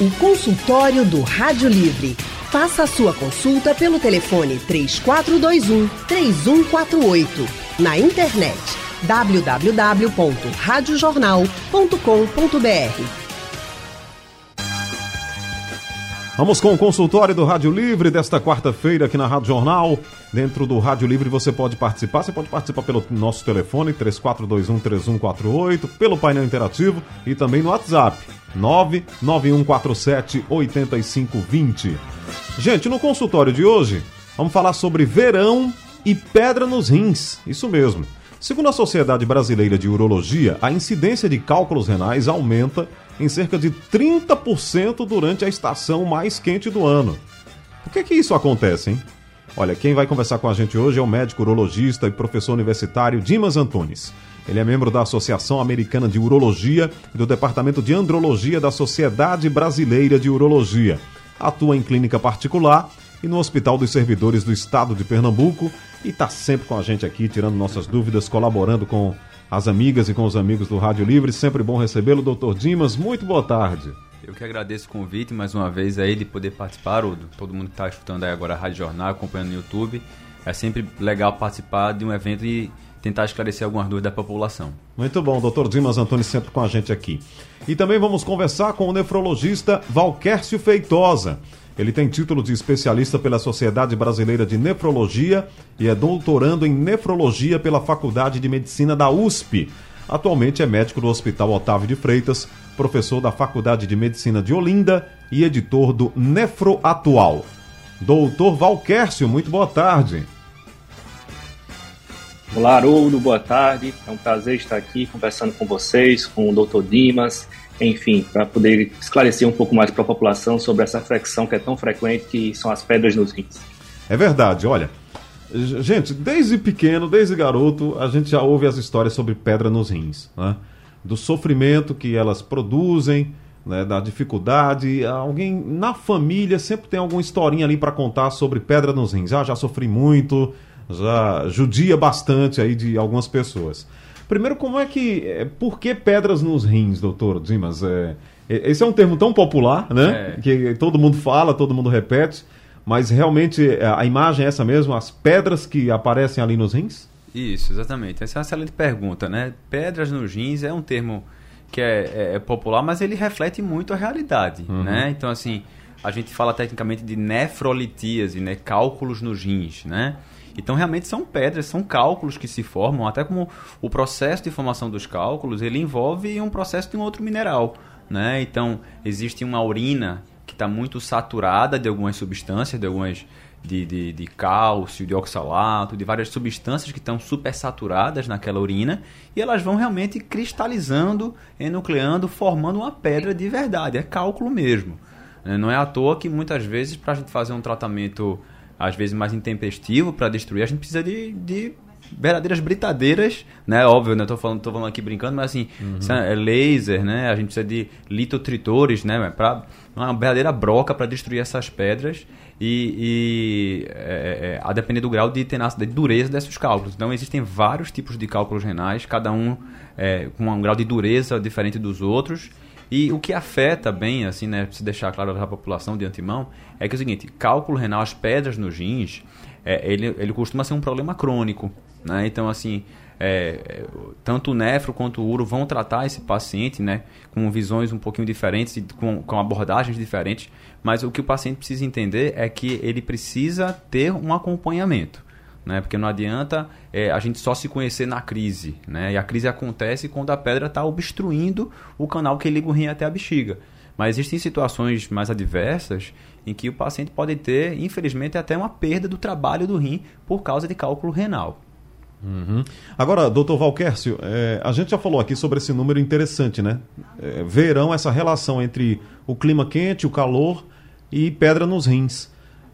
O consultório do Rádio Livre. Faça a sua consulta pelo telefone 3421 3148. Na internet www.radiojornal.com.br. Vamos com o consultório do Rádio Livre desta quarta-feira aqui na Rádio Jornal. Dentro do Rádio Livre você pode participar. Você pode participar pelo nosso telefone 34213148, pelo painel interativo e também no WhatsApp 991478520. Gente, no consultório de hoje vamos falar sobre verão e pedra nos rins. Isso mesmo. Segundo a Sociedade Brasileira de Urologia, a incidência de cálculos renais aumenta em cerca de 30% durante a estação mais quente do ano. Por que, que isso acontece, hein? Olha, quem vai conversar com a gente hoje é o médico urologista e professor universitário Dimas Antunes. Ele é membro da Associação Americana de Urologia e do Departamento de Andrologia da Sociedade Brasileira de Urologia. Atua em clínica particular e no Hospital dos Servidores do Estado de Pernambuco e está sempre com a gente aqui, tirando nossas dúvidas, colaborando com as amigas e com os amigos do Rádio Livre. Sempre bom recebê-lo, doutor Dimas. Muito boa tarde. Eu que agradeço o convite mais uma vez aí de poder participar, Udo. Todo mundo que está escutando aí agora a Rádio Jornal, acompanhando no YouTube. É sempre legal participar de um evento e tentar esclarecer algumas dúvidas da população. Muito bom, doutor Dimas Antônio sempre com a gente aqui. E também vamos conversar com o nefrologista Valquércio Feitosa. Ele tem título de especialista pela Sociedade Brasileira de Nefrologia e é doutorando em nefrologia pela Faculdade de Medicina da USP. Atualmente é médico do Hospital Otávio de Freitas, professor da Faculdade de Medicina de Olinda e editor do Nefro Atual. Doutor Valquércio, muito boa tarde. Olá, Haroldo, boa tarde. É um prazer estar aqui conversando com vocês, com o Dr. Dimas enfim, para poder esclarecer um pouco mais para a população sobre essa fricção que é tão frequente, que são as pedras nos rins. É verdade, olha. Gente, desde pequeno, desde garoto, a gente já ouve as histórias sobre pedra nos rins, né? Do sofrimento que elas produzem, né? da dificuldade. Alguém na família sempre tem alguma historinha ali para contar sobre pedra nos rins. Ah, já sofri muito, já judia bastante aí de algumas pessoas. Primeiro, como é que. É, por que pedras nos rins, doutor Dimas? É, é, esse é um termo tão popular, né? É. Que todo mundo fala, todo mundo repete, mas realmente é, a imagem é essa mesmo? As pedras que aparecem ali nos rins? Isso, exatamente. Essa é uma excelente pergunta, né? Pedras nos rins é um termo que é, é popular, mas ele reflete muito a realidade, uhum. né? Então, assim, a gente fala tecnicamente de nefrolitíase, né? Cálculos nos rins, né? Então, realmente são pedras, são cálculos que se formam, até como o processo de formação dos cálculos, ele envolve um processo de um outro mineral. Né? Então, existe uma urina que está muito saturada de algumas substâncias, de algumas de, de, de, cálcio, de oxalato, de várias substâncias que estão supersaturadas naquela urina e elas vão realmente cristalizando, enucleando, formando uma pedra de verdade. É cálculo mesmo. Né? Não é à toa que muitas vezes, para a gente fazer um tratamento às vezes mais intempestivo para destruir, a gente precisa de, de verdadeiras britadeiras, né? Óbvio, né? Tô falando, tô falando aqui brincando, mas assim, uhum. é laser, né? A gente precisa de litotritores, né? Para uma verdadeira broca para destruir essas pedras e, e é, é, a depender do grau de tenacidade, de dureza desses cálculos. Então existem vários tipos de cálculos renais, cada um é, com um grau de dureza diferente dos outros e o que afeta bem, assim, né, se deixar claro para a população de antemão, é que é o seguinte, cálculo renal, as pedras nos rins, é, ele, ele costuma ser um problema crônico, né? Então, assim, é, tanto o nefro quanto o uro vão tratar esse paciente, né, com visões um pouquinho diferentes, e com, com abordagens diferentes, mas o que o paciente precisa entender é que ele precisa ter um acompanhamento né? Porque não adianta é, a gente só se conhecer na crise, né? E a crise acontece quando a pedra está obstruindo o canal que liga o rim até a bexiga. Mas existem situações mais adversas em que o paciente pode ter, infelizmente, até uma perda do trabalho do rim por causa de cálculo renal. Uhum. Agora, doutor Valquércio, é, a gente já falou aqui sobre esse número interessante, né? É, verão, essa relação entre o clima quente, o calor e pedra nos rins.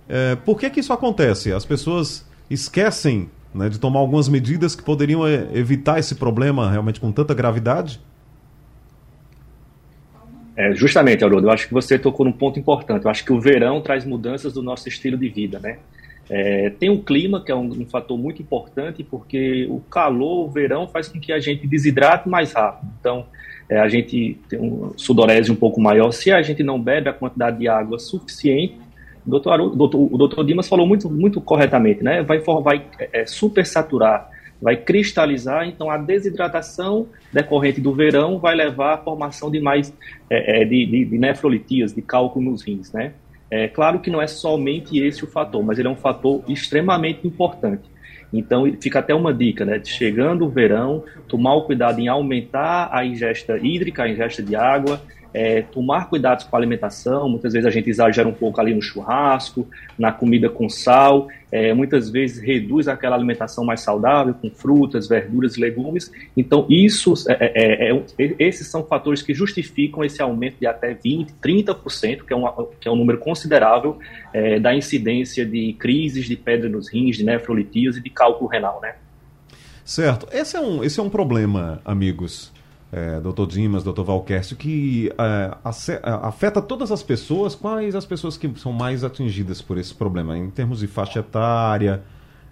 É, por que, que isso acontece? As pessoas esquecem né, de tomar algumas medidas que poderiam eh, evitar esse problema realmente com tanta gravidade? É, justamente, Haroldo, eu acho que você tocou num ponto importante. Eu acho que o verão traz mudanças do nosso estilo de vida, né? É, tem o clima, que é um, um, fator muito importante, porque o calor, o verão, faz com que a gente desidrate mais rápido. Então, é, a gente tem um sudorese um pouco maior. Se a gente não bebe a quantidade de água suficiente, doutor, o doutor, Dimas falou muito, muito corretamente, né? Vai, vai é, supersaturar, vai cristalizar, então a desidratação decorrente do verão vai levar à formação de mais é, é de, de, de nefrolitias, de cálculo nos rins, né? É claro que não é somente esse o fator, mas ele é um fator extremamente importante. Então, fica até uma dica, né? Chegando o verão, tomar o cuidado em aumentar a ingesta hídrica, a ingesta de água, é, tomar cuidados com a alimentação. Muitas vezes a gente exagera um pouco ali no churrasco, na comida com sal. É, muitas vezes reduz aquela alimentação mais saudável, com frutas, verduras e legumes. Então, isso, é, é, é, é esses são fatores que justificam esse aumento de até 20%, 30%, que é, uma, que é um número considerável da incidência de crises de pedra nos rins, de nefrolitias e de cálculo renal, né? Certo. Esse é um, esse é um problema, amigos é, doutor Dimas, doutor Valquércio, que é, afeta todas as pessoas. Quais as pessoas que são mais atingidas por esse problema? Em termos de faixa etária,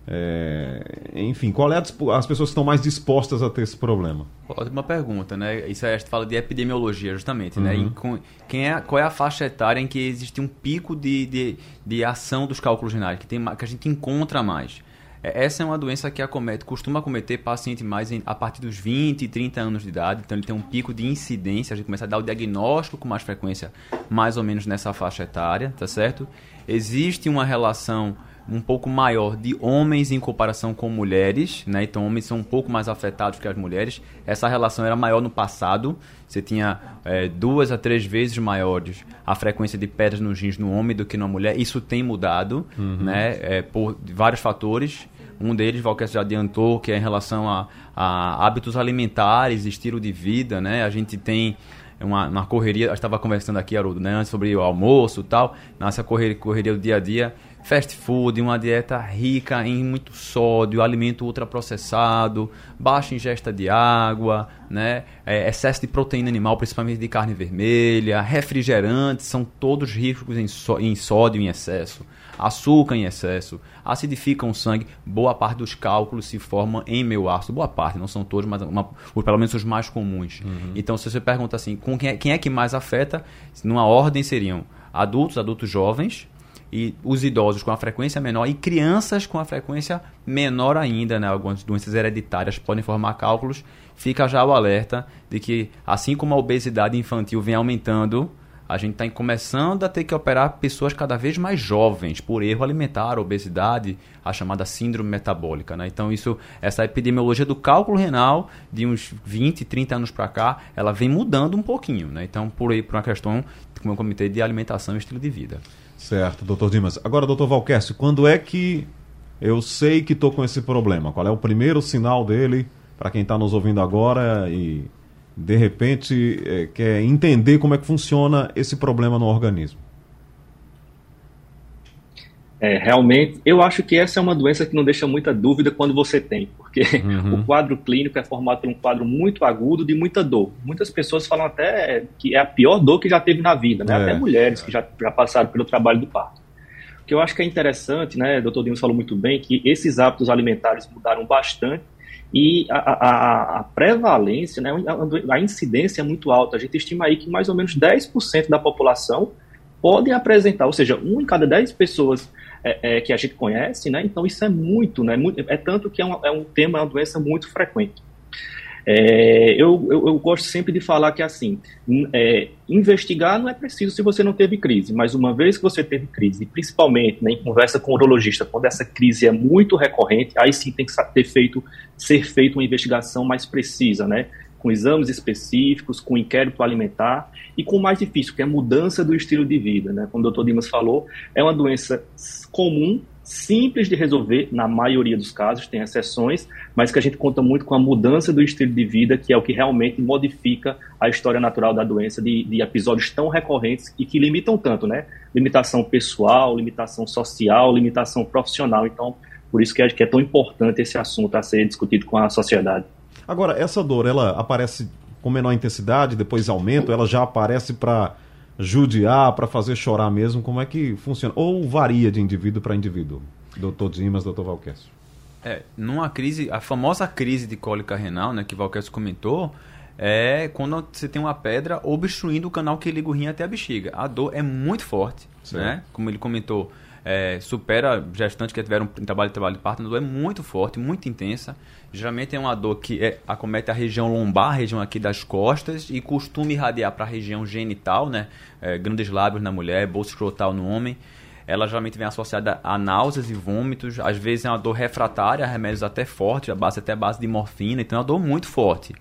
é, enfim, qual é a, as pessoas que estão mais dispostas a ter esse problema? Ótima pergunta, né? Isso aí a gente fala de epidemiologia, justamente, uhum. né? com, quem é, qual é a faixa etária em que existe um pico de, de, de ação dos cálculos renais, que, tem, que a gente encontra mais? É, essa é uma doença que acomete, costuma acometer paciente mais em, a partir dos 20 e 30 anos de idade, então ele tem um pico de incidência, a gente começa a dar o diagnóstico com mais frequência, mais ou menos nessa faixa etária, tá certo? Existe uma relação um pouco maior de homens em comparação com mulheres, né? Então, homens são um pouco mais afetados que as mulheres. Essa relação era maior no passado. Você tinha é, duas a três vezes maiores a frequência de pedras nos rins no homem do que na mulher. Isso tem mudado, uhum. né? É, por vários fatores. Um deles, Valquer já adiantou, que é em relação a, a hábitos alimentares, estilo de vida, né? A gente tem uma, uma correria, eu estava conversando aqui, Haroldo, né, sobre o almoço e tal, nessa correria, correria do dia a dia, fast food, uma dieta rica em muito sódio, alimento ultraprocessado, baixa ingesta de água, né, é, excesso de proteína animal, principalmente de carne vermelha, refrigerantes, são todos ricos em, só, em sódio em excesso açúcar em excesso, acidificam o sangue, boa parte dos cálculos se forma em meu ácido, boa parte, não são todos, mas uma, pelo menos os mais comuns. Uhum. Então, se você pergunta assim, com quem é, quem é que mais afeta, numa ordem seriam adultos, adultos jovens, e os idosos com a frequência menor e crianças com a frequência menor ainda, né? Algumas doenças hereditárias podem formar cálculos. Fica já o alerta de que, assim como a obesidade infantil vem aumentando, a gente está começando a ter que operar pessoas cada vez mais jovens por erro alimentar, obesidade, a chamada síndrome metabólica. Né? Então, isso, essa epidemiologia do cálculo renal, de uns 20, 30 anos para cá, ela vem mudando um pouquinho. Né? Então, por aí, por uma questão, como eu comentei, de alimentação e estilo de vida. Certo, doutor Dimas. Agora, doutor Valquércio, quando é que eu sei que estou com esse problema? Qual é o primeiro sinal dele para quem está nos ouvindo agora e de repente é, quer entender como é que funciona esse problema no organismo? É, realmente, eu acho que essa é uma doença que não deixa muita dúvida quando você tem, porque uhum. o quadro clínico é formado por um quadro muito agudo de muita dor. Muitas pessoas falam até que é a pior dor que já teve na vida, né? É. Até mulheres que já, já passaram pelo trabalho do parto. O que eu acho que é interessante, né, doutor Dimos falou muito bem, que esses hábitos alimentares mudaram bastante e a, a, a, prevalência, né, a, incidência é muito alta. A gente estima aí que mais ou menos 10% da população podem apresentar, ou seja, um em cada 10 pessoas é, é, que a gente conhece, né? Então isso é muito, né? É tanto que é, um é um tema, é uma doença muito frequente. É, eu, eu, eu, gosto sempre de falar que assim, é, investigar não é preciso se você não teve crise, mas uma vez que você teve crise, principalmente né, em conversa com o urologista, quando essa crise é muito recorrente, aí sim tem que ter feito, ser feita uma investigação mais precisa, né? Com exames específicos, com inquérito alimentar e com o mais difícil, que é a mudança do estilo de vida, né? Como o doutor Dimas falou, é uma doença comum simples de resolver, na maioria dos casos, tem exceções, mas que a gente conta muito com a mudança do estilo de vida, que é o que realmente modifica a história natural da doença, de, de episódios tão recorrentes e que limitam tanto, né? Limitação pessoal, limitação social, limitação profissional. Então, por isso que é, que é tão importante esse assunto a ser discutido com a sociedade. Agora, essa dor, ela aparece com menor intensidade, depois aumenta, ela já aparece para judiar, para fazer chorar mesmo? Como é que funciona? Ou varia de indivíduo para indivíduo? Doutor Dimas, doutor Valquécio. É, numa crise, a famosa crise de cólica renal, né, que Valquécio comentou, é quando você tem uma pedra obstruindo o canal que liga o rim até a bexiga. A dor é muito forte, certo. né? Como ele comentou, é, supera gestantes que tiveram trabalho de trabalho de parto, a dor é muito forte, muito intensa. Geralmente é uma dor que é, acomete a região lombar, a região aqui das costas, e costuma irradiar para a região genital, né? É, grandes lábios na mulher, bolsa escrotal no homem. Ela geralmente vem associada a náuseas e vômitos, às vezes é uma dor refratária, remédios até fortes, a base até a base de morfina, então é uma dor muito forte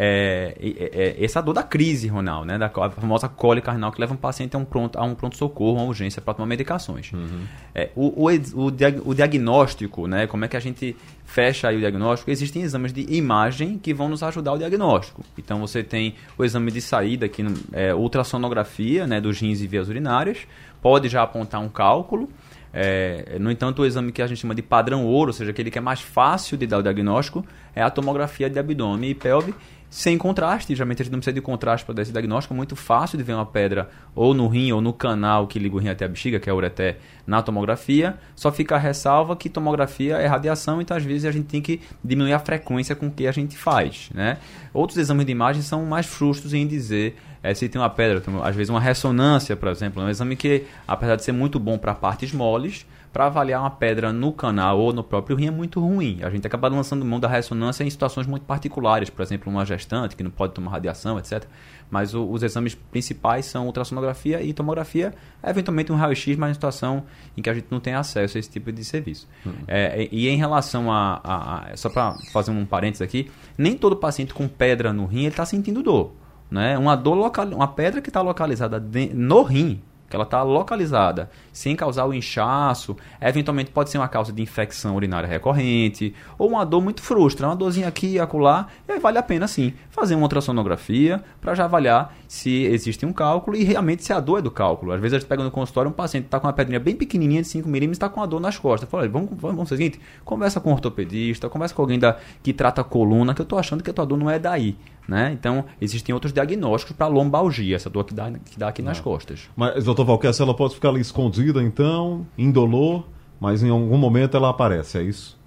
é, é, essa dor da crise renal, né? Da famosa cólica renal que leva um paciente a um pronto, a um pronto-socorro, uma urgência para tomar medicações. Uhum. É, o, o, o, o, diagnóstico, né? Como é que a gente fecha o diagnóstico? Existem exames de imagem que vão nos ajudar o diagnóstico. Então você tem o exame de saída, que é ultrassonografia né, dos rins e vias urinárias, pode já apontar um cálculo. É, no entanto, o exame que a gente chama de padrão ouro, ou seja, aquele que é mais fácil de dar o diagnóstico, é a tomografia de abdômen e pelve, sem contraste. Geralmente a gente não precisa de contraste para dar esse diagnóstico. É muito fácil de ver uma pedra ou no rim ou no canal que liga o rim até a bexiga, que é a ureté, na tomografia. Só fica a ressalva que tomografia é radiação, então às vezes a gente tem que diminuir a frequência com que a gente faz. Né? Outros exames de imagem são mais frustros em dizer é, se tem uma pedra, às vezes uma ressonância, por exemplo, é um exame que, apesar de ser muito bom para partes moles, para avaliar uma pedra no canal ou no próprio rim é muito ruim. A gente acaba lançando mão da ressonância em situações muito particulares, por exemplo, uma gestante que não pode tomar radiação, etc. Mas o, os exames principais são ultrassonografia e tomografia, eventualmente um raio-x, mas em situação em que a gente não tem acesso a esse tipo de serviço. Uhum. É, e em relação a. a, a só para fazer um parênteses aqui, nem todo paciente com pedra no rim está sentindo dor. Né? Uma dor local, uma pedra que está localizada no rim que ela está localizada, sem causar o inchaço, eventualmente pode ser uma causa de infecção urinária recorrente, ou uma dor muito frustra, uma dorzinha aqui e acolá, e aí vale a pena sim fazer uma ultrassonografia para já avaliar se existe um cálculo e realmente se a dor é do cálculo. Às vezes a gente pega no consultório um paciente que está com uma pedrinha bem pequenininha de 5 milímetros está com uma dor nas costas. Fala, vamos, vamos, vamos seguinte, conversa com um ortopedista, conversa com alguém da, que trata a coluna, que eu estou achando que a tua dor não é daí. Né? Então, existem outros diagnósticos para lombalgia, essa dor que dá, que dá aqui nas ah. costas. Mas, doutor Valquer, ela pode ficar ali escondida, então, indolor, mas em algum momento ela aparece, é isso?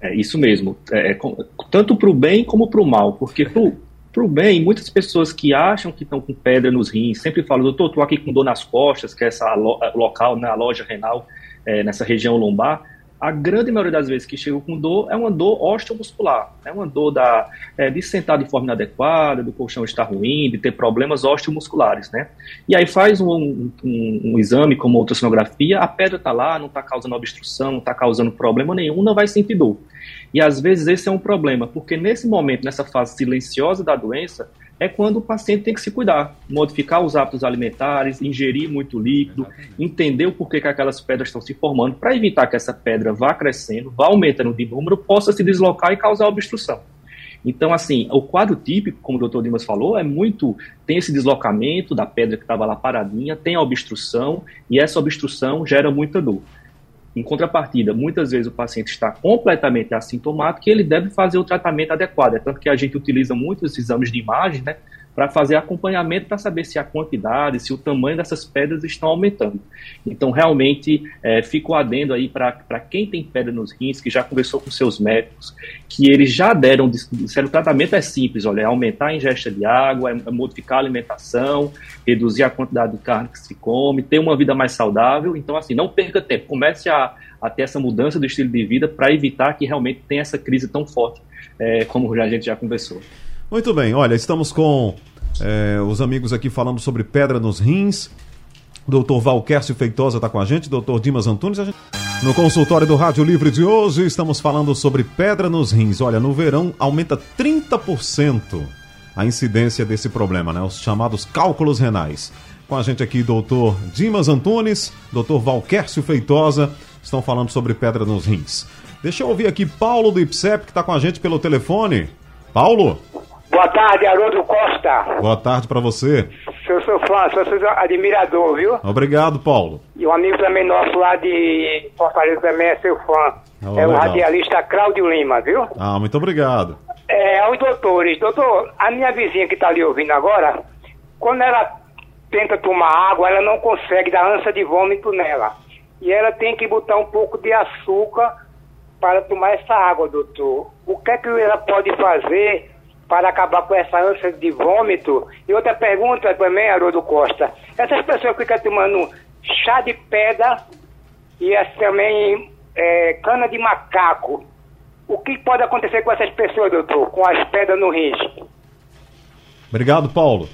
É isso mesmo. É, é tanto para o bem como para o mal, porque para o bem, muitas pessoas que acham que estão com pedra nos rins sempre falam, doutor, estou aqui com dor nas costas, que é essa lo local, na né, loja renal, é, nessa região lombar a grande maioria das vezes que chegam com dor é uma dor osteomuscular, é uma dor da, é, de sentar de forma inadequada, do colchão estar ruim, de ter problemas osteomusculares, né? E aí faz um, um, um exame como ultrassonografia, a pedra está lá, não está causando obstrução, não está causando problema nenhum, não vai sentir dor. E às vezes esse é um problema, porque nesse momento, nessa fase silenciosa da doença, é quando o paciente tem que se cuidar, modificar os hábitos alimentares, ingerir muito líquido, Exatamente. entender o porquê que aquelas pedras estão se formando, para evitar que essa pedra vá crescendo, vá aumentando de número, possa se deslocar e causar obstrução. Então, assim, o quadro típico, como o doutor Dimas falou, é muito. tem esse deslocamento da pedra que estava lá paradinha, tem a obstrução, e essa obstrução gera muita dor. Em contrapartida, muitas vezes o paciente está completamente assintomático e ele deve fazer o tratamento adequado. É tanto que a gente utiliza muitos exames de imagem, né, para fazer acompanhamento para saber se a quantidade, se o tamanho dessas pedras estão aumentando. Então, realmente, é, fico adendo aí para quem tem pedra nos rins, que já conversou com seus médicos, que eles já deram, disseram, o tratamento é simples, olha, é aumentar a ingesta de água, é modificar a alimentação, reduzir a quantidade de carne que se come, ter uma vida mais saudável. Então, assim, não perca tempo, comece a, a ter essa mudança do estilo de vida para evitar que realmente tenha essa crise tão forte, é, como a gente já conversou. Muito bem, olha, estamos com é, os amigos aqui falando sobre pedra nos rins. Doutor Valquércio Feitosa está com a gente, doutor Dimas Antunes. Gente... No consultório do Rádio Livre de hoje, estamos falando sobre pedra nos rins. Olha, no verão aumenta 30% a incidência desse problema, né? Os chamados cálculos renais. Com a gente aqui, doutor Dimas Antunes, doutor Valquércio Feitosa, estão falando sobre pedra nos rins. Deixa eu ouvir aqui Paulo do IPSEP, que está com a gente pelo telefone. Paulo? Boa tarde, Haroldo Costa. Boa tarde para você. Eu sou fã, sou seu admirador, viu? Obrigado, Paulo. E um amigo também nosso lá de Fortaleza também é seu fã. Oh, é o radialista Cláudio Lima, viu? Ah, muito obrigado. É, aos doutores. Doutor, a minha vizinha que está ali ouvindo agora, quando ela tenta tomar água, ela não consegue dar ânsia de vômito nela. E ela tem que botar um pouco de açúcar para tomar essa água, doutor. O que é que ela pode fazer para acabar com essa ânsia de vômito? E outra pergunta também, Haroldo Costa. Essas pessoas que ficam tomando chá de pedra e também é, cana de macaco, o que pode acontecer com essas pessoas, doutor, com as pedras no rins? Obrigado, Paulo.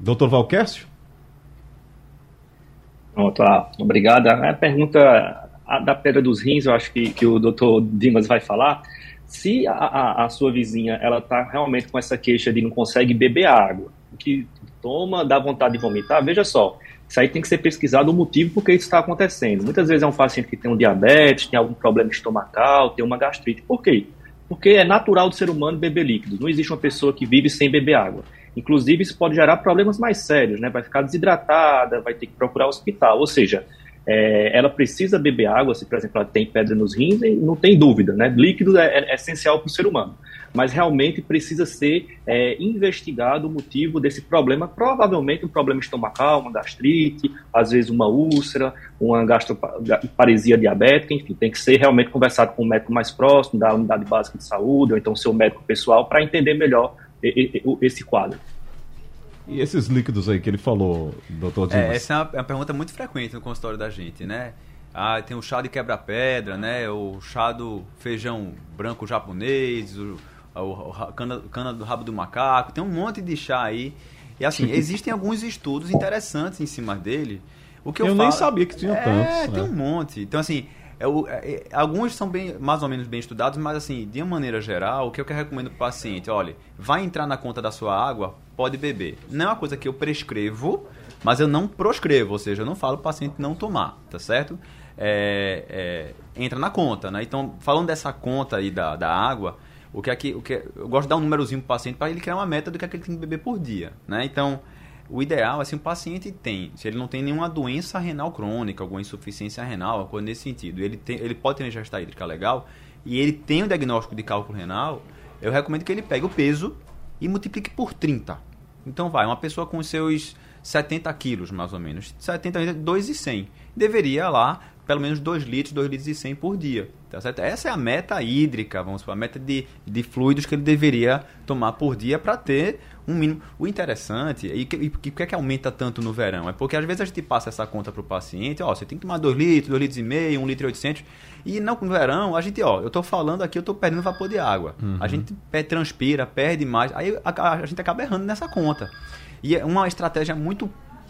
Doutor Valquércio? Pronto, ah, obrigado. A pergunta da pedra dos rins, eu acho que, que o doutor Dimas vai falar. Se a, a, a sua vizinha ela está realmente com essa queixa de não consegue beber água, que toma, dá vontade de vomitar, veja só, isso aí tem que ser pesquisado o motivo por que isso está acontecendo. Muitas vezes é um paciente que tem um diabetes, tem algum problema estomacal, tem uma gastrite. Por quê? Porque é natural do ser humano beber líquido. Não existe uma pessoa que vive sem beber água. Inclusive, isso pode gerar problemas mais sérios, né? Vai ficar desidratada, vai ter que procurar hospital. Ou seja, é, ela precisa beber água, se, por exemplo, ela tem pedra nos rins, não tem dúvida, né? Líquido é, é essencial para o ser humano mas realmente precisa ser é, investigado o motivo desse problema, provavelmente um problema estomacal, uma gastrite, às vezes uma úlcera, uma gastroparesia diabética, enfim, tem que ser realmente conversado com o médico mais próximo, da unidade básica de saúde, ou então seu médico pessoal, para entender melhor esse quadro. E esses líquidos aí que ele falou, doutor Dimas? É, essa é uma, é uma pergunta muito frequente no consultório da gente, né? Ah, tem o chá de quebra-pedra, né? O chá do feijão branco japonês, o o, cana, cana do rabo do macaco, tem um monte de chá aí. E assim, existem alguns estudos interessantes em cima dele. O que eu, eu falo, nem sabia que tinha é, tantos. tem né? um monte. Então, assim, é, é, alguns são bem, mais ou menos bem estudados, mas assim, de uma maneira geral, o que eu recomendo para o paciente, olha, vai entrar na conta da sua água, pode beber. Não é uma coisa que eu prescrevo, mas eu não proscrevo, ou seja, eu não falo para o paciente não tomar, tá certo? É, é, entra na conta, né? Então, falando dessa conta aí da, da água, o que é que, o que é, eu gosto de dar um númerozinho para o paciente para ele criar uma meta do que, é que ele tem que beber por dia, né? Então, o ideal é se o paciente tem, se ele não tem nenhuma doença renal crônica, alguma insuficiência renal, alguma coisa nesse sentido, ele, tem, ele pode ter uma ingesta hídrica legal e ele tem o diagnóstico de cálculo renal, eu recomendo que ele pegue o peso e multiplique por 30. Então vai, uma pessoa com seus 70 quilos, mais ou menos, 70, 2,100, deveria lá pelo menos 2 litros, 2 litros e 100 por dia. Tá certo? Essa é a meta hídrica, vamos supor, a meta de, de fluidos que ele deveria tomar por dia para ter um mínimo. O interessante, e, por que, é que aumenta tanto no verão? É porque às vezes a gente passa essa conta para o paciente, ó, você tem que tomar 2 litros, 2 litros e meio, 1 litro e 800, e não, no verão a gente, ó, eu estou falando aqui, eu estou perdendo vapor de água. Uhum. A gente transpira, perde mais, aí a, a, a gente acaba errando nessa conta. E é uma estratégia muito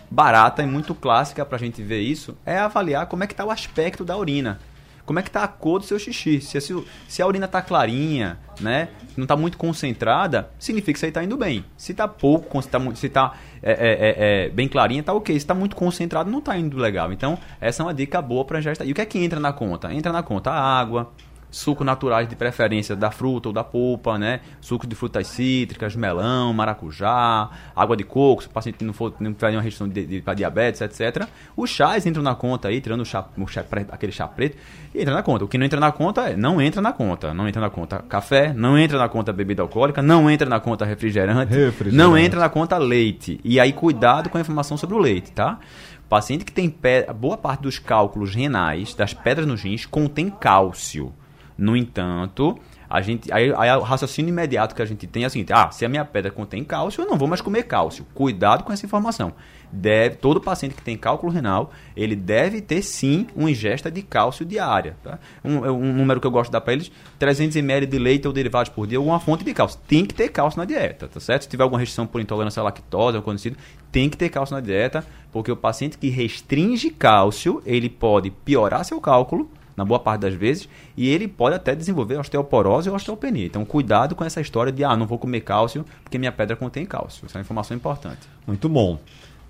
barata e muito clássica para a gente ver isso é avaliar como é que está o aspecto da urina. Como é que está a cor do seu xixi? Se, se, se a urina está clarinha, né, não está muito concentrada, significa que isso aí está indo bem. Se está pouco, se está se tá, é, é, é, é, bem clarinha, está ok. Se está muito concentrado, não está indo legal. Então, essa é uma dica boa para já estar. E o que é que entra na conta? Entra na conta a água, suco naturais de preferência da fruta ou da polpa, né? Suco de frutas cítricas, melão, maracujá, água de coco, se o paciente não for não tiver nenhuma restrição de, de, para diabetes, etc. Os chás entram na conta aí, tirando o chá, o chá aquele chá preto, entra na conta. O que não entra na conta é não entra na conta. Não entra na conta café, não entra na conta bebida alcoólica, não entra na conta refrigerante, refrigerante. não entra na conta leite. E aí cuidado com a informação sobre o leite, tá? Paciente que tem boa parte dos cálculos renais, das pedras nos rins, contém cálcio. No entanto, a gente, aí, aí, o raciocínio imediato que a gente tem é o seguinte: ah, se a minha pedra contém cálcio, eu não vou mais comer cálcio. Cuidado com essa informação. Deve, todo paciente que tem cálculo renal, ele deve ter sim uma ingesta de cálcio diária. Tá? Um, é um número que eu gosto de dar para eles: 300 ml de leite ou derivados por dia, alguma fonte de cálcio. Tem que ter cálcio na dieta, tá certo? Se tiver alguma restrição por intolerância à lactose ou conhecido, tem que ter cálcio na dieta, porque o paciente que restringe cálcio, ele pode piorar seu cálculo na boa parte das vezes, e ele pode até desenvolver osteoporose ou osteopenia. Então, cuidado com essa história de, ah, não vou comer cálcio porque minha pedra contém cálcio. Essa é uma informação importante. Muito bom.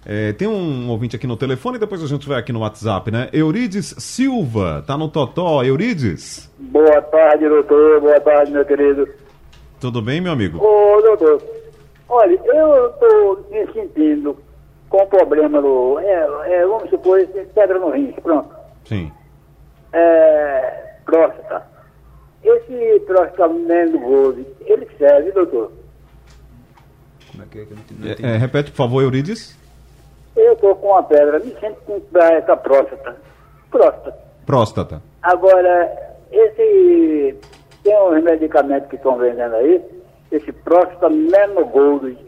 É, tem um ouvinte aqui no telefone, depois a gente vai aqui no WhatsApp, né? Eurides Silva, tá no Totó. Eurides? Boa tarde, doutor. Boa tarde, meu querido. Tudo bem, meu amigo? Ô, doutor. Olha, eu estou me sentindo com problema no. É, é, vamos supor, pedra no rins, pronto. Sim é, próstata. Esse prostamento Gold, ele serve, doutor? Como é que é que eu não entendi? É, é, repete, por favor, Eurides. estou com uma pedra, me sinto com essa próstata. Próstata. Próstata. Agora, esse. Tem uns medicamentos que estão vendendo aí, esse próstata Menogold.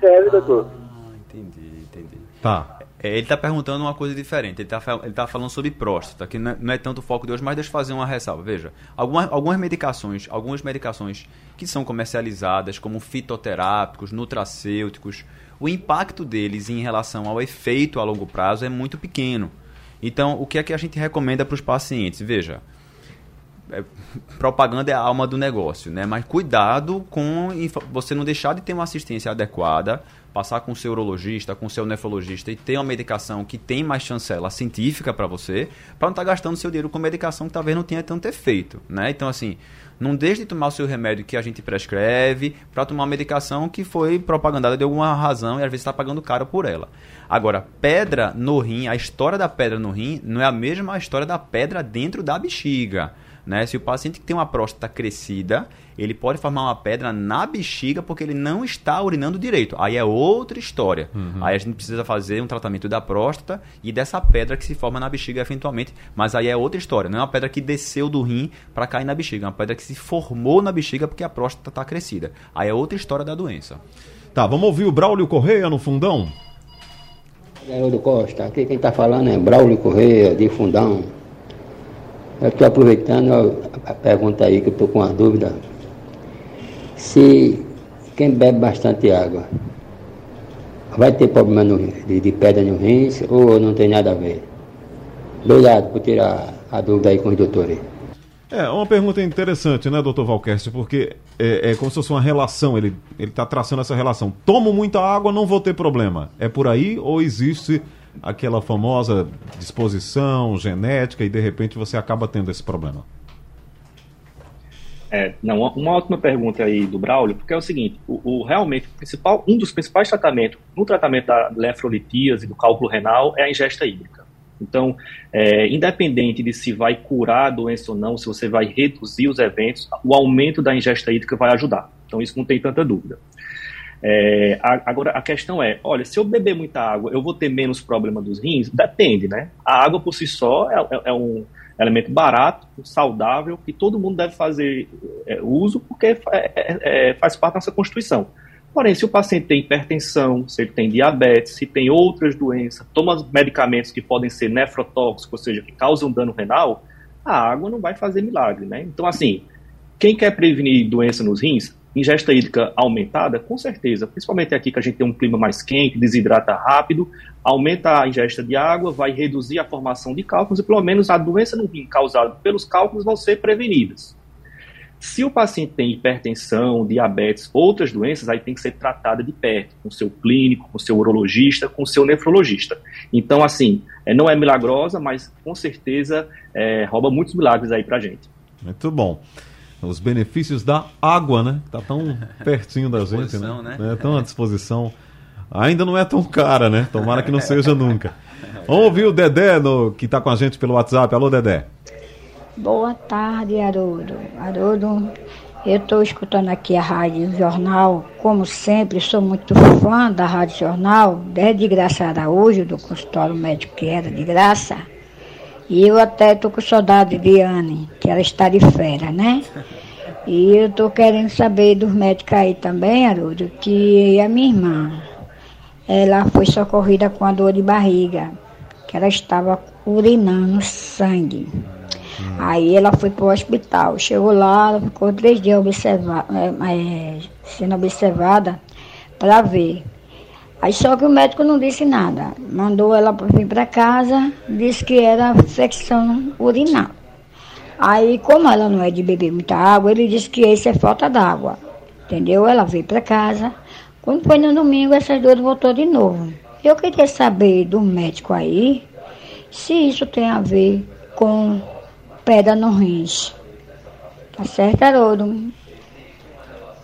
Serve, doutor? Ah, entendi, entendi. Tá. É, ele está perguntando uma coisa diferente. Ele está tá falando sobre próstata, que não é, não é tanto o foco de hoje, mas deixa eu fazer uma ressalva. Veja, algumas, algumas medicações, algumas medicações que são comercializadas como fitoterápicos, nutracêuticos, o impacto deles em relação ao efeito a longo prazo é muito pequeno. Então, o que é que a gente recomenda para os pacientes? Veja, é, propaganda é a alma do negócio, né? Mas cuidado com você não deixar de ter uma assistência adequada, passar com o seu urologista, com o seu nefrologista e ter uma medicação que tem mais chancela científica para você, para não estar tá gastando seu dinheiro com medicação que talvez não tenha tanto efeito, né? Então, assim, não deixe de tomar o seu remédio que a gente prescreve para tomar uma medicação que foi propagandada de alguma razão e às vezes está pagando caro por ela. Agora, pedra no rim, a história da pedra no rim não é a mesma história da pedra dentro da bexiga. Né? Se o paciente tem uma próstata crescida, ele pode formar uma pedra na bexiga porque ele não está urinando direito. Aí é outra história. Uhum. Aí a gente precisa fazer um tratamento da próstata e dessa pedra que se forma na bexiga eventualmente. Mas aí é outra história. Não é uma pedra que desceu do rim para cair na bexiga. É uma pedra que se formou na bexiga porque a próstata está crescida. Aí é outra história da doença. Tá, vamos ouvir o Braulio Correia no fundão? Garoto Costa, aqui quem está falando é Braulio Correia, de Fundão. Eu estou aproveitando a pergunta aí que eu estou com uma dúvida. Se quem bebe bastante água vai ter problema no, de, de, pedra no rins ou não tem nada a ver? Obrigado por tirar a dúvida aí com os doutores. É, uma pergunta interessante, né, doutor Valquerce? Porque é, é, como se fosse uma relação, ele está traçando essa relação. Tomo muita água, não vou ter problema. É por aí ou existe aquela famosa disposição genética e de repente você acaba tendo esse problema? É, não, uma ótima pergunta aí do Braulio, porque é o seguinte, o, o, realmente o principal, um dos principais tratamentos no tratamento da nefrolitíase do cálculo renal é a ingesta hídrica. Então, é, independente de se vai curar a doença ou não, se você vai reduzir os eventos, o aumento da ingesta hídrica vai ajudar. Então, isso não tem tanta dúvida. É, agora, a questão é, olha, se eu beber muita água, eu vou ter menos problema dos rins? Depende, né? A água por si só é, é, é um elemento barato, saudável, que todo mundo deve fazer é, uso, porque é, faz parte da nossa constituição. Porém, se o paciente tem hipertensão, se ele tem diabetes, se tem outras doenças, toma medicamentos que podem ser nefrotóxicos, ou seja, que causam dano renal, a água não vai fazer milagre, né? Então, assim, quem quer prevenir doença nos rins, ingesta hídrica aumentada, com certeza, principalmente aqui que a gente tem um clima mais quente, desidrata rápido, aumenta a ingesta de água, vai reduzir a formação de cálculos e pelo menos a doença no rim causada pelos cálculos vão ser prevenidas. Se o paciente tem hipertensão, diabetes, outras doenças, aí tem que ser tratada de perto, com o seu clínico, com o seu urologista, com o seu nefrologista. Então, assim, é, não é milagrosa, mas com certeza é, rouba muitos milagres aí pra gente. Muito bom os benefícios da água, né? Tá tão pertinho da gente, né? né? É tão à disposição. Ainda não é tão cara, né? Tomara que não seja nunca. Vamos ouvir o Dedé no, que está com a gente pelo WhatsApp. Alô, Dedé. Boa tarde, Haroldo. Haroldo, eu estou escutando aqui a Rádio Jornal. Como sempre, sou muito fã da Rádio Jornal, desde de Graça Araújo, do consultório médico que era de graça. E eu até tô com saudade de Anne, que ela está de férias, né? E eu tô querendo saber dos médicos aí também, Haroldo, que a minha irmã, ela foi socorrida com a dor de barriga, que ela estava urinando sangue. Aí ela foi para o hospital. Chegou lá, ela ficou três dias observa é, é, sendo observada para ver Aí só que o médico não disse nada. Mandou ela vir para casa, disse que era infecção urinária. Aí, como ela não é de beber muita água, ele disse que isso é falta d'água. Entendeu? Ela veio para casa. Quando foi no domingo, essas dores voltou de novo. Eu queria saber do médico aí se isso tem a ver com pedra no rins. Tá certo, Haroldo?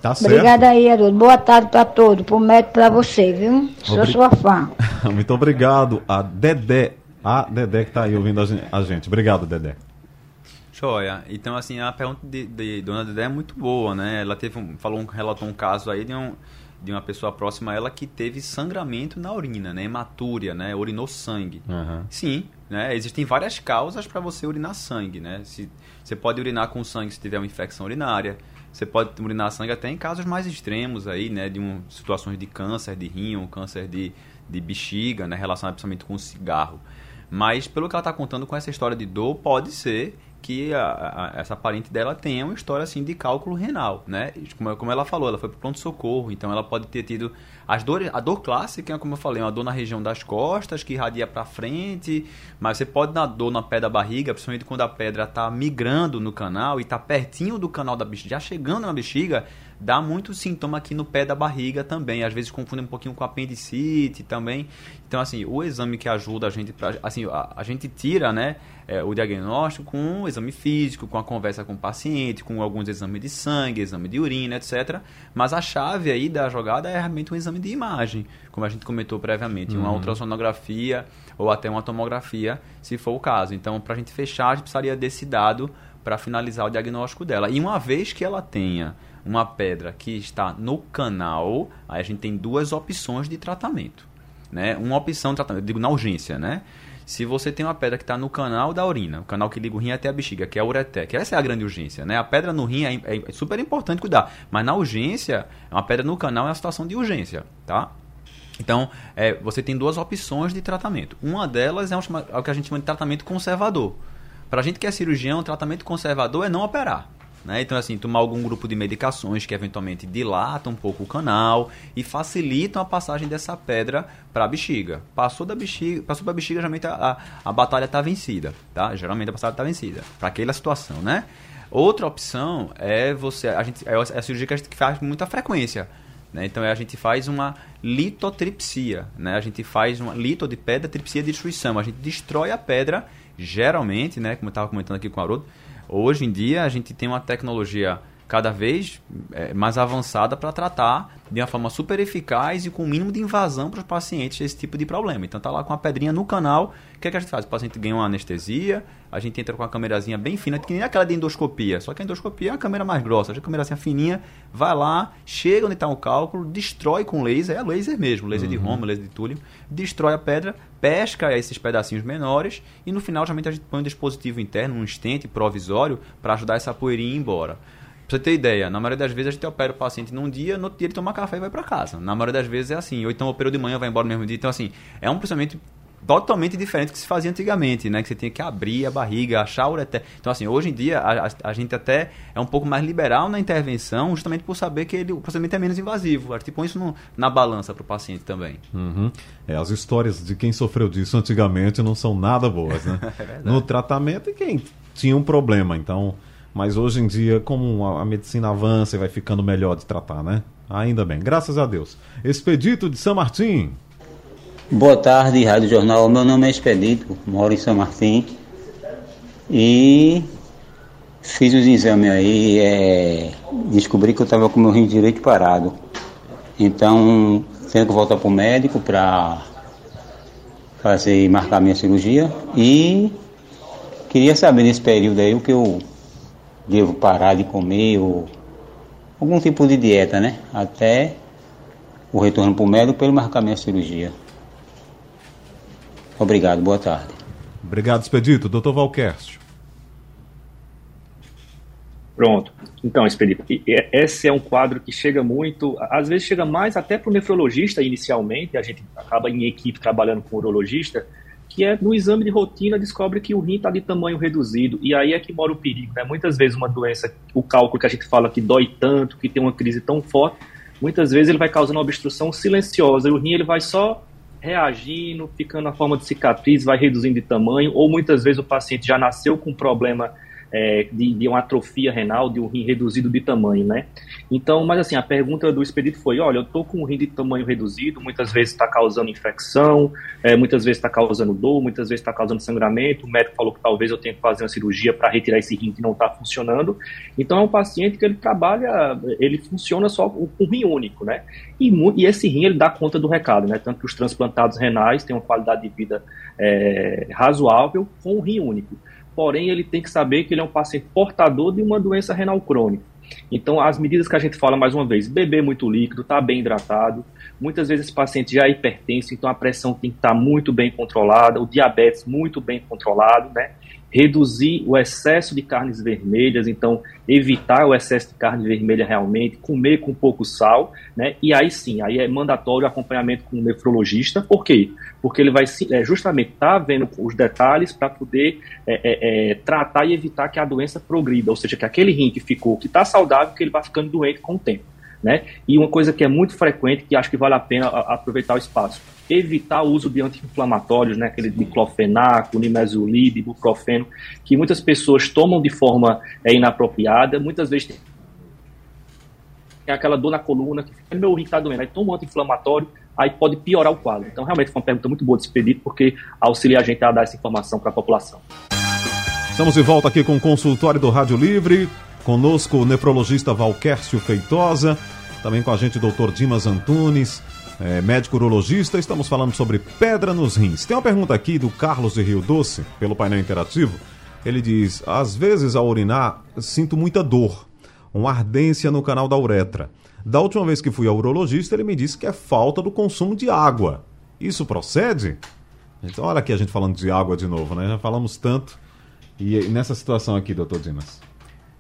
Tá certo. Obrigada aí, Haroldo. Boa tarde para todos. Prometo para você, viu? Sou Obrig... sua fã. Muito obrigado. A Dedé. A Dedé que está aí ouvindo a gente. Obrigado, Dedé. Joia. Então, assim, a pergunta de, de Dona Dedé é muito boa, né? Ela teve um, falou um, relatou um caso aí de um, de uma pessoa próxima a ela que teve sangramento na urina, né? Hematúria, né? Urinou sangue. Uhum. Sim, né? Existem várias causas para você urinar sangue, né? Se, você pode urinar com sangue se tiver uma infecção urinária. Você pode urinar sangue até em casos mais extremos aí, né? De um, situações de câncer de rim, câncer de, de bexiga, né? Relacionado principalmente com o cigarro. Mas pelo que ela está contando com essa história de dor, pode ser que a, a, essa parente dela tenha uma história assim de cálculo renal, né? Como, como ela falou, ela foi para pronto socorro, então ela pode ter tido as dores, a dor clássica, como eu falei, uma dor na região das costas que irradia para frente, mas você pode dar dor na pé da barriga, principalmente quando a pedra está migrando no canal e está pertinho do canal da bexiga, já chegando na bexiga, dá muito sintoma aqui no pé da barriga também. Às vezes confunde um pouquinho com apendicite também. Então, assim, o exame que ajuda a gente, pra, assim, a, a gente tira, né, é, o diagnóstico com o exame físico, com a conversa com o paciente, com alguns exames de sangue, exame de urina, etc. Mas a chave aí da jogada é realmente um exame de imagem, como a gente comentou previamente, uhum. uma ultrassonografia ou até uma tomografia, se for o caso. Então, para a gente fechar, a gente precisaria desse dado para finalizar o diagnóstico dela. E uma vez que ela tenha uma pedra que está no canal, aí a gente tem duas opções de tratamento. Né? Uma opção de tratamento, eu digo na urgência, né? Se você tem uma pedra que está no canal da urina, o canal que liga o rim até a bexiga, que é a ureter, que essa é a grande urgência, né? A pedra no rim é, é super importante cuidar, mas na urgência, uma pedra no canal é uma situação de urgência, tá? Então, é, você tem duas opções de tratamento. Uma delas é, um, é o que a gente chama de tratamento conservador. Para a gente que é cirurgião, tratamento conservador é não operar. Né? Então, assim, tomar algum grupo de medicações que eventualmente dilatam um pouco o canal e facilitam a passagem dessa pedra para a bexiga. Passou da bexiga, passou para a bexiga, geralmente a, a, a batalha está vencida, tá? Geralmente a batalha está vencida para aquela situação, né? Outra opção é você, a gente, é a cirurgia que a gente faz com muita frequência. Né? Então a gente faz uma litotripsia, né? A gente faz uma lito de pedra, tripsia de destruição. A gente destrói a pedra, geralmente, né? Como eu estava comentando aqui com o Haroldo, Hoje em dia a gente tem uma tecnologia cada vez é, mais avançada para tratar de uma forma super eficaz e com o mínimo de invasão para os pacientes esse tipo de problema. Então tá lá com a pedrinha no canal, o que, é que a gente faz? O paciente ganha uma anestesia, a gente entra com a câmerazinha bem fina, que nem aquela de endoscopia, só que a endoscopia é uma câmera mais grossa, a câmerazinha fininha, vai lá, chega onde está o cálculo, destrói com laser, é laser mesmo, laser uhum. de Roma, laser de túlio, destrói a pedra, pesca esses pedacinhos menores e no final geralmente a gente põe um dispositivo interno, um estente provisório para ajudar essa poeirinha ir embora. Pra você ter ideia, na maioria das vezes a gente opera o paciente num dia, no outro dia ele toma café e vai para casa. Na maioria das vezes é assim. Ou então operou de manhã, vai embora no mesmo dia. Então, assim, é um procedimento totalmente diferente do que se fazia antigamente, né? Que você tinha que abrir a barriga, achar o ureter. Então, assim, hoje em dia a, a, a, gente até é um pouco mais liberal na intervenção, justamente por saber que ele, o procedimento é menos invasivo. A gente põe isso no, na balança para o paciente também. Uhum. É, as histórias de quem sofreu disso antigamente não são nada boas, né? é no tratamento e quem tinha um problema, então... Mas hoje em dia, como a, medicina avança e vai ficando melhor de tratar, né? Ainda bem, graças a Deus. Expedito de São Martim. Boa tarde, Rádio Jornal. Meu nome é Expedito, moro em São Martim. E fiz os exames aí, é, descobri que eu estava com meu rim direito parado. Então, tenho que voltar para o médico para fazer marcar minha cirurgia. E queria saber nesse período aí o que eu devo parar de comer ou algum tipo de dieta, né? Até o retorno para o médico para ele marcar minha cirurgia. Obrigado, boa tarde. Obrigado, Expedito. Doutor Valquercio. Pronto. Então, Expedito, esse é um quadro que chega muito, às vezes chega mais até para o nefrologista inicialmente, a gente acaba em equipe trabalhando com o urologista, que é no exame de rotina descobre que o rim está de tamanho reduzido, e aí é que mora o perigo. Né? Muitas vezes uma doença, o cálculo que a gente fala que dói tanto, que tem uma crise tão forte, muitas vezes ele vai causando uma obstrução silenciosa, e o rim ele vai só reagindo, ficando na forma de cicatriz, vai reduzindo de tamanho, ou muitas vezes o paciente já nasceu com problema é, de, de, uma atrofia renal, de um rim reduzido de tamanho, né? Então, mas assim, a pergunta do expedito foi, olha, eu tô com um rim de tamanho reduzido, muitas vezes está causando infecção, é, muitas vezes está causando dor, muitas vezes está causando sangramento, o médico falou que talvez eu tenha que fazer uma cirurgia para retirar esse rim que não está funcionando. Então, é um paciente que ele trabalha, ele funciona só com um rim único, né? E, e, esse rim, ele dá conta do recado, né? Tanto que os transplantados renais têm uma qualidade de vida é, razoável com um rim único porém ele tem que saber que ele é um paciente portador de uma doença renal crônica. Então, as medidas que a gente fala, mais uma vez, beber muito líquido, estar tá bem hidratado. Muitas vezes esse paciente já é hipertenso, então a pressão tem que estar tá muito bem controlada, o diabetes muito bem controlado, né? reduzir o excesso de carnes vermelhas, então evitar o excesso de carne vermelha realmente, comer com pouco sal, né? E aí sim, aí é mandatório acompanhamento com o nefrologista, por quê? Ele vai é, justamente estar tá vendo os detalhes para poder é, é, é, tratar e evitar que a doença progrida, ou seja, que aquele rim que ficou, que está saudável, que ele vai ficando doente com o tempo. Né? E uma coisa que é muito frequente, que acho que vale a pena aproveitar o espaço, evitar o uso de anti-inflamatórios, né? aquele diclofenaco, nimesulide, ibuprofeno, que muitas pessoas tomam de forma é, inapropriada, muitas vezes tem aquela dor na coluna, que meu rim está doendo, aí toma um anti-inflamatório, aí pode piorar o quadro. Então, realmente, foi uma pergunta muito boa desse pedido, porque auxilia a gente a dar essa informação para a população. Estamos de volta aqui com o consultório do Rádio Livre, Conosco o nefrologista Valquércio Feitosa, também com a gente o doutor Dimas Antunes, é, médico urologista. Estamos falando sobre pedra nos rins. Tem uma pergunta aqui do Carlos de Rio Doce, pelo painel interativo. Ele diz: Às vezes ao urinar sinto muita dor, uma ardência no canal da uretra. Da última vez que fui ao urologista, ele me disse que é falta do consumo de água. Isso procede? Então, olha aqui a gente falando de água de novo, né? Já falamos tanto. E nessa situação aqui, doutor Dimas?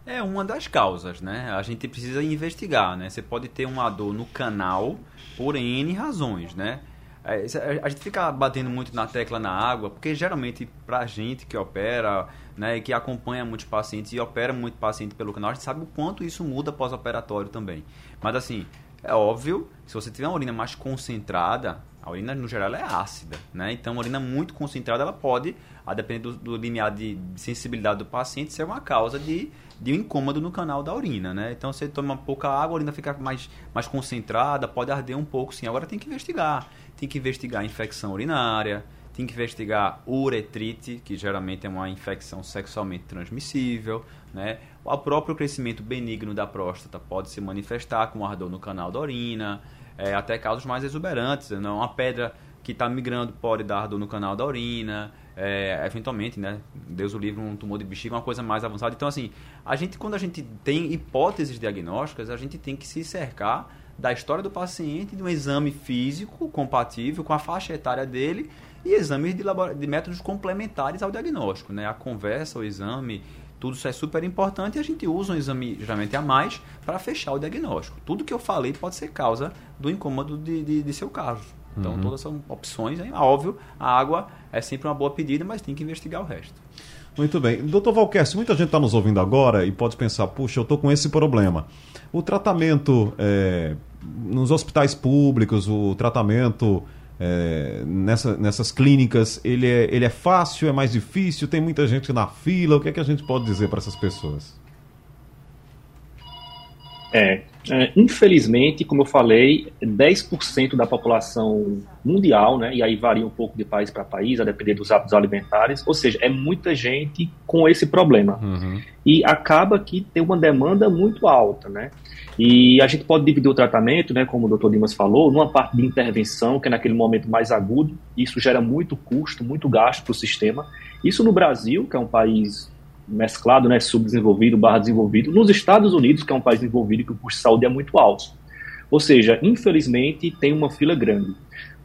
É uma das causas, né? A gente precisa investigar, né? Você pode ter uma dor no canal por N razões, né? É, a gente fica batendo muito na tecla na água, porque geralmente pra gente que opera, né, que acompanha muitos pacientes e opera muito paciente pelo canal, a gente sabe o quanto isso muda pós-operatório também. Mas assim, é óbvio, se você tiver uma urina mais concentrada, a urina no geral é ácida, né? Então, uma urina muito concentrada, ela pode, a depender do, do limiar de sensibilidade do paciente, ser uma causa de de um incômodo no canal da urina, né? Então você toma pouca água, a urina fica mais, mais concentrada, pode arder um pouco, sim. Agora tem que investigar. Tem que investigar infecção urinária, tem que investigar uretrite, que geralmente é uma infecção sexualmente transmissível, né? O próprio crescimento benigno da próstata pode se manifestar com ardor no canal da urina, é, até casos mais exuberantes, né? uma pedra que está migrando pode dar ardor no canal da urina, é, eventualmente, né? Deus o livre, um tumor de bexiga, uma coisa mais avançada. Então, assim, a gente, quando a gente tem hipóteses diagnósticas, a gente tem que se cercar da história do paciente, de um exame físico compatível com a faixa etária dele e exames de, de métodos complementares ao diagnóstico, né? A conversa, o exame, tudo isso é super importante e a gente usa um exame geralmente a mais para fechar o diagnóstico. Tudo que eu falei pode ser causa do incômodo de, de, de seu caso. Então, uhum. todas são opções. Hein? Óbvio, a água é sempre uma boa pedida, mas tem que investigar o resto. Muito bem. Doutor Valquer, muita gente está nos ouvindo agora e pode pensar, puxa, eu estou com esse problema. O tratamento é, nos hospitais públicos, o tratamento é, nessa, nessas clínicas, ele é, ele é fácil, é mais difícil, tem muita gente na fila. O que é que a gente pode dizer para essas pessoas? É, é, infelizmente, como eu falei, 10% da população mundial, né, e aí varia um pouco de país para país, a depender dos hábitos alimentares, ou seja, é muita gente com esse problema. Uhum. E acaba que tem uma demanda muito alta, né? E a gente pode dividir o tratamento, né, como o Dr. Dimas falou, numa parte de intervenção, que é naquele momento mais agudo, isso gera muito custo, muito gasto para o sistema. Isso no Brasil, que é um país mesclado, né, subdesenvolvido barra desenvolvido, nos Estados Unidos, que é um país desenvolvido que o custo de saúde é muito alto. Ou seja, infelizmente tem uma fila grande.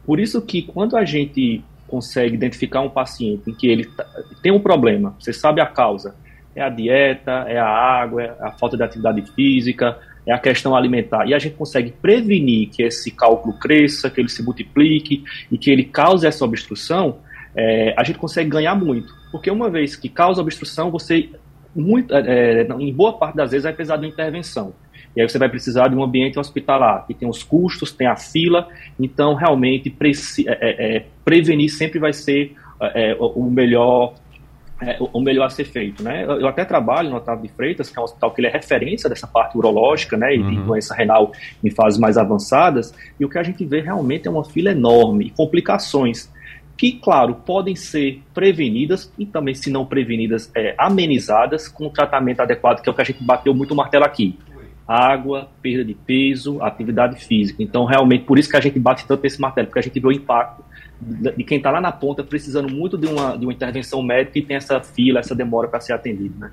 Por isso que quando a gente consegue identificar um paciente em que ele tá, tem um problema, você sabe a causa, é a dieta, é a água, é a falta de atividade física, é a questão alimentar, e a gente consegue prevenir que esse cálculo cresça, que ele se multiplique e que ele cause essa obstrução, é, a gente consegue ganhar muito. Porque uma vez que causa obstrução, você, muito, é, é, em boa parte das vezes, vai precisar de uma intervenção. E aí você vai precisar de um ambiente hospitalar, que tem os custos, tem a fila, então realmente é, é, é, prevenir sempre vai ser é, o melhor o melhor a ser feito, né? Eu até trabalho no Otávio de Freitas, que é um hospital que ele é referência dessa parte urológica, né? E uhum. de doença renal em fases mais avançadas. E o que a gente vê realmente é uma fila enorme, complicações que, claro, podem ser prevenidas e também, se não prevenidas, é, amenizadas com o tratamento adequado, que é o que a gente bateu muito o martelo aqui. Água, perda de peso, atividade física. Então, realmente, por isso que a gente bate tanto esse martelo, porque a gente vê o impacto de quem está lá na ponta precisando muito de uma, de uma intervenção médica e tem essa fila, essa demora para ser atendido, né?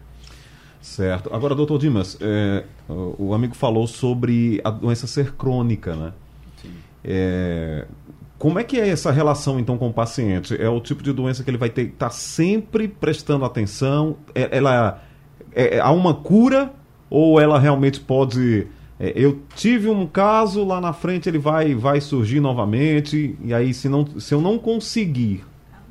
Certo. Agora, doutor Dimas, é, o, o amigo falou sobre a doença ser crônica, né? Sim. É, como é que é essa relação, então, com o paciente? É o tipo de doença que ele vai ter que estar tá sempre prestando atenção? É, ela, é, é, há uma cura ou ela realmente pode... É, eu tive um caso, lá na frente ele vai, vai surgir novamente, e aí se, não, se eu não conseguir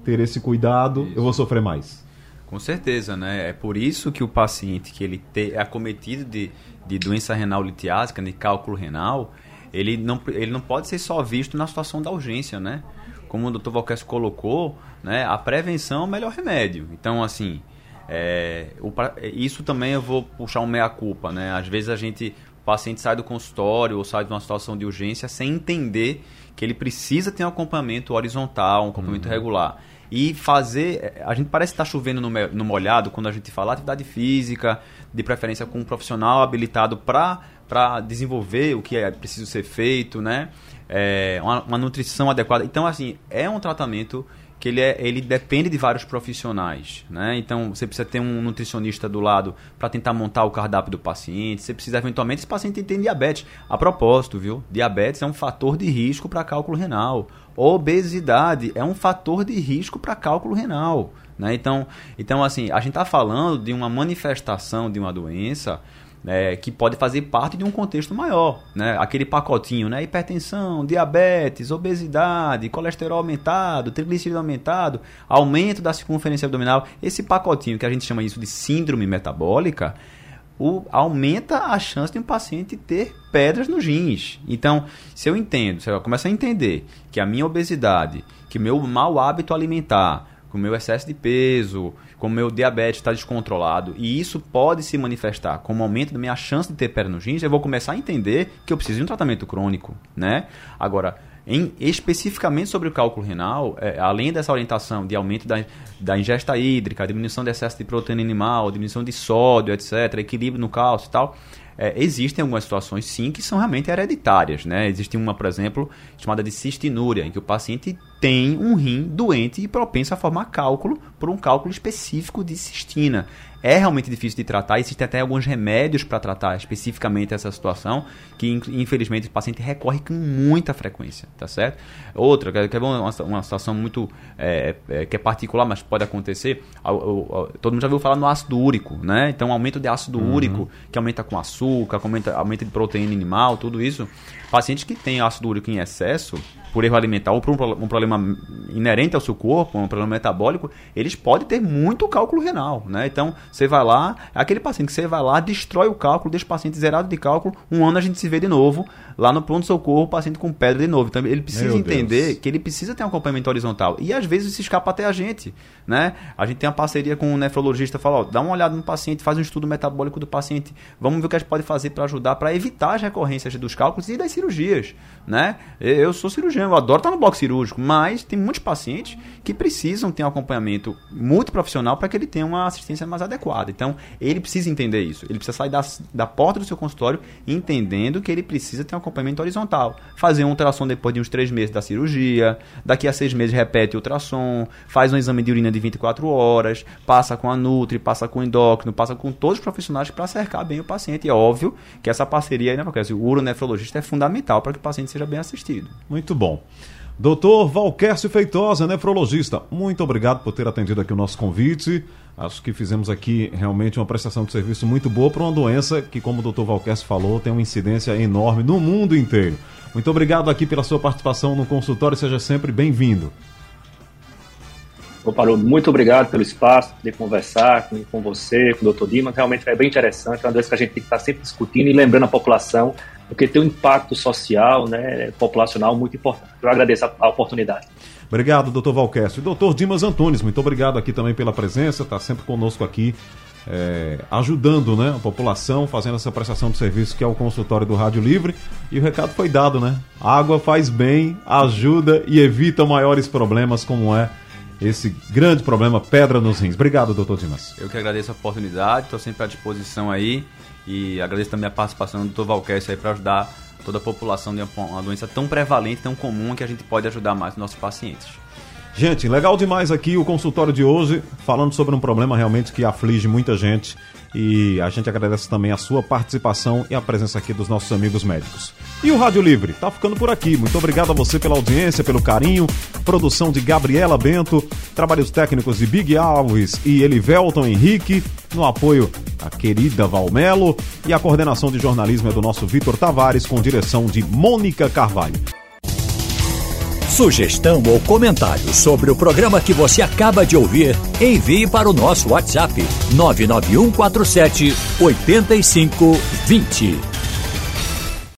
ter esse cuidado, Isso. eu vou sofrer mais. Com certeza, né? É por isso que o paciente que ele te, é acometido de, de doença renal litiásica, de cálculo renal, ele não, ele não pode ser só visto na situação da urgência, né? Como o Dr. Valquez colocou, né? A prevenção é o melhor remédio. Então, assim, é, o, isso também eu vou puxar um meia-culpa, né? Às vezes a gente, o paciente sai do consultório ou sai de uma situação de urgência sem entender que ele precisa ter um acompanhamento horizontal, um acompanhamento uhum. regular e fazer. A gente parece estar tá chovendo no, no molhado quando a gente fala atividade física, de preferência com um profissional habilitado para desenvolver o que é preciso ser feito, né? É, uma, uma nutrição adequada. Então, assim, é um tratamento que ele, é, ele depende de vários profissionais, né? Então você precisa ter um nutricionista do lado para tentar montar o cardápio do paciente. Você precisa eventualmente esse paciente tem diabetes. A propósito, viu? Diabetes é um fator de risco para cálculo renal. Obesidade é um fator de risco para cálculo renal, né? Então, então assim, a gente está falando de uma manifestação de uma doença é, que pode fazer parte de um contexto maior, né? Aquele pacotinho, né? Hipertensão, diabetes, obesidade, colesterol aumentado, triglicerídeo aumentado, aumento da circunferência abdominal. Esse pacotinho que a gente chama isso de síndrome metabólica, o, aumenta a chance de um paciente ter pedras nos rins. Então, se eu entendo, se eu começar a entender que a minha obesidade, que meu mau hábito alimentar, com o meu excesso de peso, com o meu diabetes está descontrolado, e isso pode se manifestar como aumento da minha chance de ter pedra nos rins, eu vou começar a entender que eu preciso de um tratamento crônico, né? Agora, em, especificamente sobre o cálculo renal, é, além dessa orientação de aumento da, da ingesta hídrica, diminuição de excesso de proteína animal, diminuição de sódio, etc., equilíbrio no cálcio e tal, é, existem algumas situações sim que são realmente hereditárias, né? Existe uma, por exemplo, chamada de cistinúria, em que o paciente tem um rim doente e propenso a formar cálculo por um cálculo específico de cistina é realmente difícil de tratar. Existem até alguns remédios para tratar especificamente essa situação, que infelizmente o paciente recorre com muita frequência, tá certo? Outra, que é uma, uma situação muito é, é, que é particular, mas pode acontecer. todo mundo já ouviu falar no ácido úrico, né? Então, aumento de ácido uhum. úrico, que aumenta com açúcar, aumenta, aumento de proteína animal, tudo isso. Pacientes que têm ácido úrico em excesso, por erro alimentar ou por um, um, problema inerente ao seu corpo, um problema metabólico, eles podem ter muito cálculo renal, né? Então, você vai lá, aquele paciente que você vai lá, destrói o cálculo, deixa o paciente zerado de cálculo, um ano a gente se vê de novo, lá no pronto-socorro, o paciente com pedra de novo. Então, ele precisa Meu entender Deus. que ele precisa ter um acompanhamento horizontal. E às vezes se escapa até a gente, né? A gente tem uma parceria com um nefrologista, fala, ó, dá uma olhada no paciente, faz um estudo metabólico do paciente, vamos ver o que a gente pode fazer para ajudar, para evitar as recorrências dos cálculos e das cirurgias, né? Eu sou cirurgião eu adoro estar no bloco cirúrgico, mas tem muitos pacientes que precisam ter um acompanhamento muito profissional para que ele tenha uma assistência mais adequada. Então, ele precisa entender isso. Ele precisa sair da, da porta do seu consultório entendendo que ele precisa ter um acompanhamento horizontal. Fazer um ultrassom depois de uns três meses da cirurgia, daqui a seis meses repete o ultrassom, faz um exame de urina de 24 horas, passa com a Nutri, passa com o endócrino, passa com todos os profissionais para cercar bem o paciente. E é óbvio que essa parceria né, porque o uronefrologista é fundamental para que o paciente seja bem assistido. Muito bom. Doutor Valquércio Feitosa, nefrologista, muito obrigado por ter atendido aqui o nosso convite. Acho que fizemos aqui realmente uma prestação de serviço muito boa para uma doença que, como o doutor Valquércio falou, tem uma incidência enorme no mundo inteiro. Muito obrigado aqui pela sua participação no consultório, seja sempre bem-vindo. Ô, muito obrigado pelo espaço, de conversar com, com você, com o doutor Dimas. Realmente é bem interessante, é uma doença que a gente tem que estar sempre discutindo e lembrando a população porque tem um impacto social, né, populacional muito importante. Eu agradeço a, a oportunidade. Obrigado, doutor Valquécio. E doutor Dimas Antunes, muito obrigado aqui também pela presença, está sempre conosco aqui, é, ajudando né, a população, fazendo essa prestação de serviço que é o consultório do Rádio Livre. E o recado foi dado, né? água faz bem, ajuda e evita maiores problemas como é esse grande problema, pedra nos rins. Obrigado, doutor Dimas. Eu que agradeço a oportunidade, estou sempre à disposição aí. E agradeço também a participação do Dr. Valquez aí para ajudar toda a população de uma doença tão prevalente, tão comum, que a gente pode ajudar mais os nossos pacientes. Gente, legal demais aqui o consultório de hoje, falando sobre um problema realmente que aflige muita gente. E a gente agradece também a sua participação e a presença aqui dos nossos amigos médicos. E o Rádio Livre tá ficando por aqui. Muito obrigado a você pela audiência, pelo carinho. Produção de Gabriela Bento, trabalhos técnicos de Big Alves e Elivelton Henrique, no apoio a querida Valmelo e a coordenação de jornalismo é do nosso Vitor Tavares, com direção de Mônica Carvalho. Sugestão ou comentário sobre o programa que você acaba de ouvir, envie para o nosso WhatsApp 99147 8520.